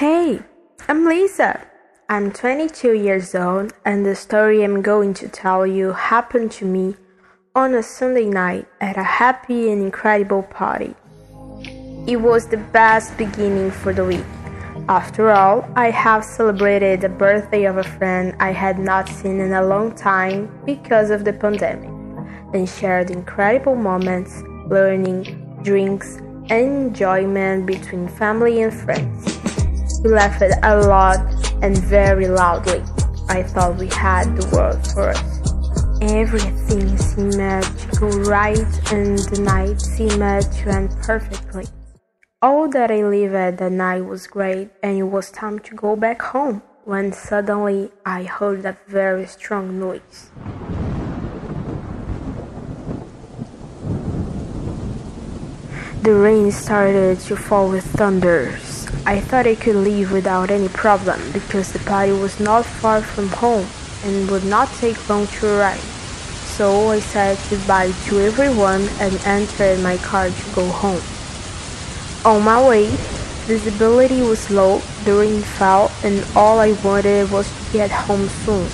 Hey, I'm Lisa. I'm 22 years old, and the story I'm going to tell you happened to me on a Sunday night at a happy and incredible party. It was the best beginning for the week. After all, I have celebrated the birthday of a friend I had not seen in a long time because of the pandemic, and shared incredible moments, learning, drinks, and enjoyment between family and friends. We laughed a lot and very loudly. I thought we had the world for us. Everything seemed magical, right and the night seemed to end perfectly. All that I lived at that night was great and it was time to go back home when suddenly I heard a very strong noise. The rain started to fall with thunders. I thought I could leave without any problem because the party was not far from home and would not take long to arrive. So I said goodbye to everyone and entered my car to go home. On my way, visibility was low, the rain fell, and all I wanted was to get home soon.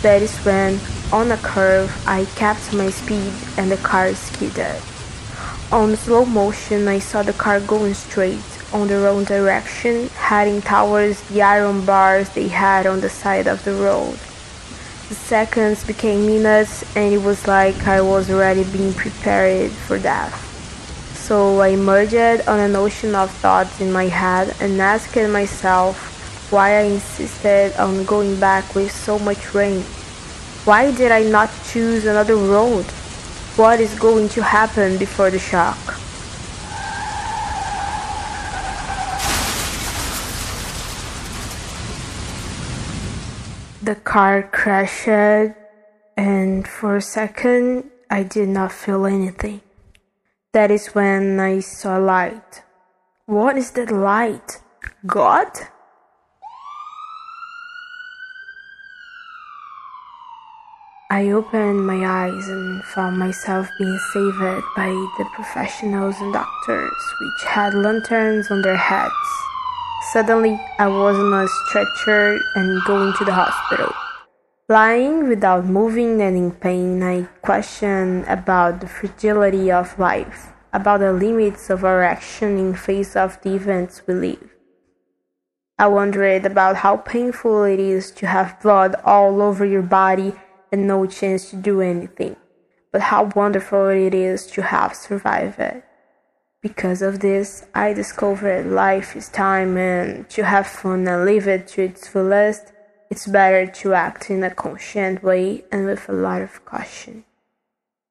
That is when, on a curve, I kept my speed and the car skidded. On slow motion, I saw the car going straight on the wrong direction, heading towards the iron bars they had on the side of the road. The seconds became minutes, and it was like I was already being prepared for death. So I emerged on an ocean of thoughts in my head and asked myself why I insisted on going back with so much rain. Why did I not choose another road? What is going to happen before the shock? The car crashed, and for a second I did not feel anything. That is when I saw light. What is that light? God? I opened my eyes and found myself being saved by the professionals and doctors, which had lanterns on their heads. Suddenly, I was on a stretcher and going to the hospital. Lying without moving and in pain, I questioned about the fragility of life, about the limits of our action in face of the events we live. I wondered about how painful it is to have blood all over your body and no chance to do anything, but how wonderful it is to have survived it. Because of this, I discovered life is time and to have fun and live it to its fullest, it's better to act in a conscient way and with a lot of caution.